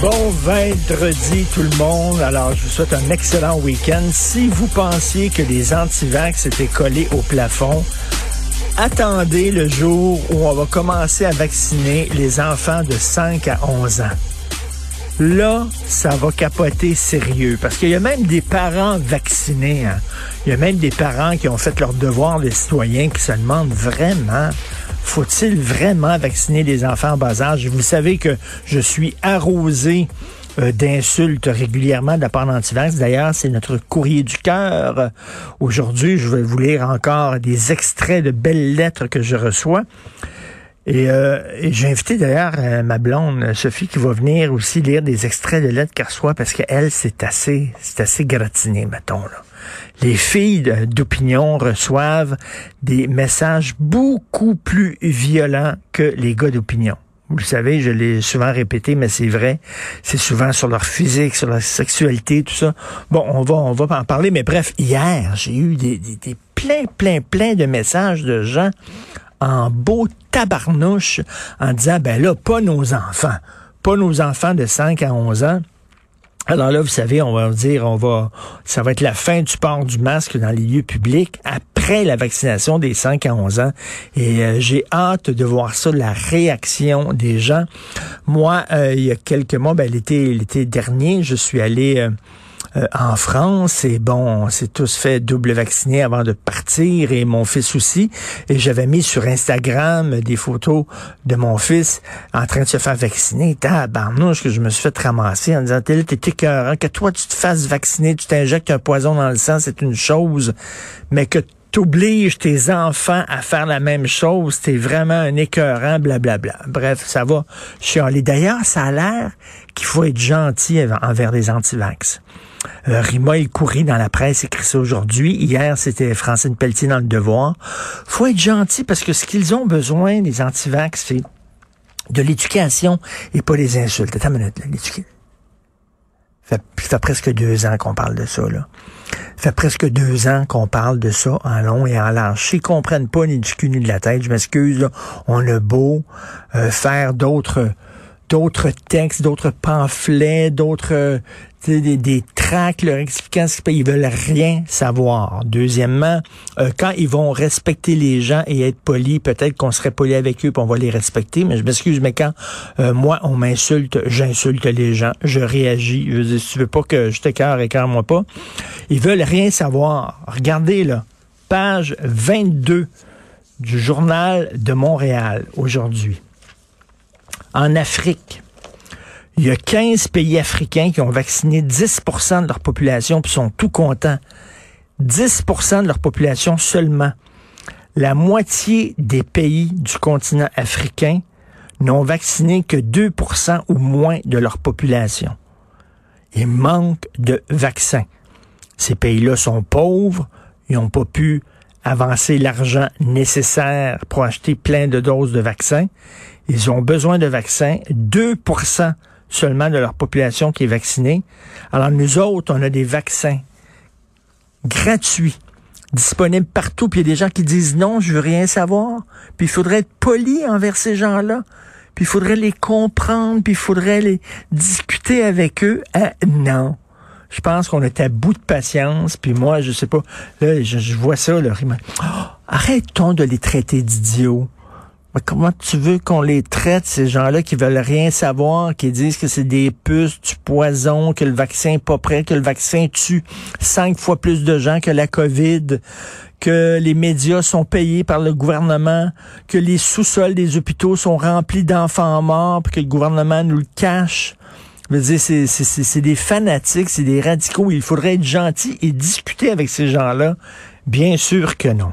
Bon vendredi tout le monde. Alors, je vous souhaite un excellent week-end. Si vous pensiez que les antivax étaient collés au plafond, attendez le jour où on va commencer à vacciner les enfants de 5 à 11 ans. Là, ça va capoter sérieux parce qu'il y a même des parents vaccinés. hein. Il y a même des parents qui ont fait leur devoir de citoyens qui se demandent vraiment faut-il vraiment vacciner les enfants en bas âge? Vous savez que je suis arrosé euh, d'insultes régulièrement de la part d'Antivax. D'ailleurs, c'est notre courrier du cœur. Aujourd'hui, je vais vous lire encore des extraits de belles lettres que je reçois. Et, euh, j'ai invité d'ailleurs euh, ma blonde Sophie qui va venir aussi lire des extraits de lettres qu'elle reçoit parce qu'elle, c'est assez, c'est assez gratiné, mettons là. Les filles de- d'opinion reçoivent des messages beaucoup plus violents que les gars d'opinion. Vous le savez, je l'ai souvent répété, mais c'est vrai. C'est souvent sur leur physique, sur leur sexualité, tout ça. Bon, on va, on va en parler, mais bref, hier, j'ai eu des, des, des plein, plein, plein de messages de gens en beau tabarnouche en disant, ben là, pas nos enfants. Pas nos enfants de 5 à 11 ans. Alors là, vous savez, on va dire, on va, ça va être la fin du port du masque dans les lieux publics après la vaccination des 5 à 11 ans. Et euh, j'ai hâte de voir ça, la réaction des gens. Moi, euh, il y a quelques mois, ben, l'été, l'été dernier, je suis allé euh, euh, en France et bon, on s'est tous fait double vacciner avant de partir et mon fils aussi. Et j'avais mis sur Instagram des photos de mon fils en train de se faire vacciner. Tabarnouche que je me suis fait ramasser en disant, t'es là, écœurant, que toi tu te fasses vacciner, tu t'injectes un poison dans le sang, c'est une chose, mais que t'obliges tes enfants à faire la même chose, t'es vraiment un écœurant, blablabla. Bref, ça va chialer. D'ailleurs, ça a l'air qu'il faut être gentil envers- les antivax. Euh, Rima Khoury dans la presse écrit ça aujourd'hui. Hier, c'était Francine Pelletier dans Le Devoir. faut être gentil parce que ce qu'ils ont besoin, les antivax, c'est de l'éducation et pas des insultes. Attends une minute, l'éducation. Ça fait presque deux ans qu'on parle de ça, là. Fait presque deux ans qu'on parle de ça en long et en large. S'ils comprennent pas ni du cul ni de la tête, je m'excuse, on a beau euh, faire d'autres d'autres textes, d'autres pamphlets, d'autres euh, des, des tracts leur expliquant ce qu'ils veulent rien savoir. Deuxièmement, euh, quand ils vont respecter les gens et être polis, peut-être qu'on serait poli avec eux puis on va les respecter, mais je m'excuse, mais quand euh, moi on m'insulte, j'insulte les gens, je réagis. Je veux dire, si tu veux pas que je t'écœure, écœure-moi pas. Ils veulent rien savoir. Regardez là, page 22 du journal de Montréal aujourd'hui. En Afrique, il y a 15 pays africains qui ont vacciné 10% de leur population puis sont tout contents. 10% de leur population seulement. La moitié des pays du continent africain n'ont vacciné que 2% ou moins de leur population. Il manque de vaccins. Ces pays-là sont pauvres, ils n'ont pas pu avancer l'argent nécessaire pour acheter plein de doses de vaccins. Ils ont besoin de vaccins. 2 seulement de leur population qui est vaccinée. Alors nous autres, on a des vaccins gratuits, disponibles partout. Puis il y a des gens qui disent non, je veux rien savoir. Puis il faudrait être poli envers ces gens-là. Puis il faudrait les comprendre, puis il faudrait les discuter avec eux. Ah, non. Je pense qu'on est à bout de patience, puis moi, je sais pas, là, je, vois ça, là. Oh, arrête-t-on de les traiter d'idiots? Comment tu veux qu'on les traite, ces gens-là qui veulent rien savoir, qui disent que c'est des puces, du poison, que le vaccin est pas prêt, que le vaccin tue cinq fois plus de gens que la COVID, que les médias sont payés par le gouvernement, que les sous-sols des hôpitaux sont remplis d'enfants morts, que le gouvernement nous le cache. Je veux dire, c'est des fanatiques, c'est des radicaux. Il faudrait être gentil et discuter avec ces gens-là. Bien sûr que non.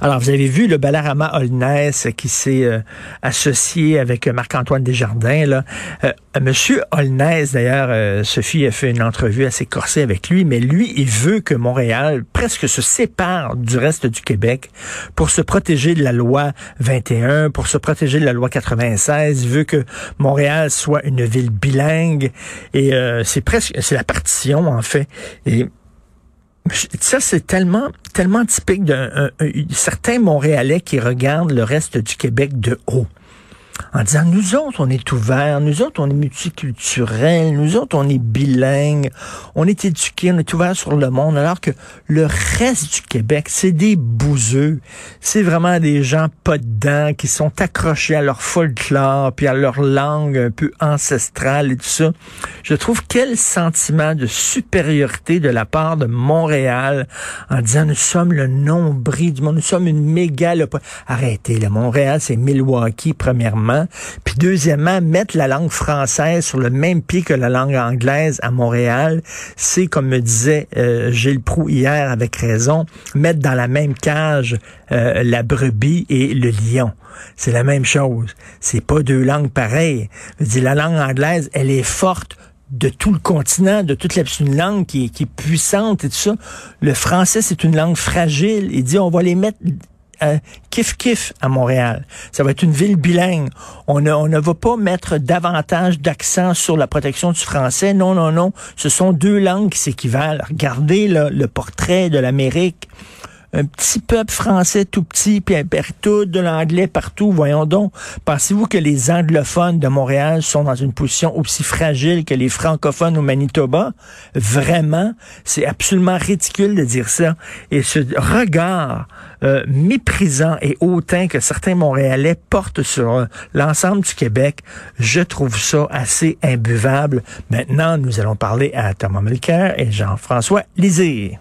Alors, vous avez vu le Balarama Holness qui s'est euh, associé avec Marc-Antoine Desjardins. Là. Euh, Monsieur Holness, d'ailleurs, euh, Sophie a fait une entrevue assez corsée avec lui, mais lui, il veut que Montréal presque se sépare du reste du Québec pour se protéger de la loi 21, pour se protéger de la loi 96. Il veut que Montréal soit une ville bilingue et c'est presque, c'est la partition en fait. Ça, c'est tellement, tellement typique d'un certain Montréalais qui regarde le reste du Québec de haut en disant, nous autres, on est ouverts, nous autres, on est multiculturels, nous autres, on est bilingues, on est éduqués, on est ouverts sur le monde, alors que le reste du Québec, c'est des bouseux. C'est vraiment des gens pas dedans, qui sont accrochés à leur folklore, puis à leur langue un peu ancestrale et tout ça. Je trouve quel sentiment de supériorité de la part de Montréal en disant, nous sommes le nombril du monde, nous sommes une mégalopolie. Arrêtez, le Montréal, c'est Milwaukee, premièrement puis deuxièmement, mettre la langue française sur le même pied que la langue anglaise à Montréal, c'est, comme me disait euh, Gilles Proux hier avec raison, mettre dans la même cage euh, la brebis et le lion. C'est la même chose. C'est pas deux langues pareilles. Je dis, la langue anglaise, elle est forte de tout le continent, de toute la une langue qui est, qui est puissante et tout ça. Le français, c'est une langue fragile. Il dit, on va les mettre kiff kiff à Montréal. Ça va être une ville bilingue. On ne, on ne va pas mettre davantage d'accent sur la protection du français. Non, non, non. Ce sont deux langues qui s'équivalent. Regardez le portrait de l'Amérique un petit peuple français tout petit, puis un tout de l'anglais partout. Voyons donc. Pensez-vous que les anglophones de Montréal sont dans une position aussi fragile que les francophones au Manitoba? Vraiment, c'est absolument ridicule de dire ça. Et ce regard euh, méprisant et hautain que certains Montréalais portent sur euh, l'ensemble du Québec, je trouve ça assez imbuvable. Maintenant, nous allons parler à Thomas Mulcair et Jean-François Lisée.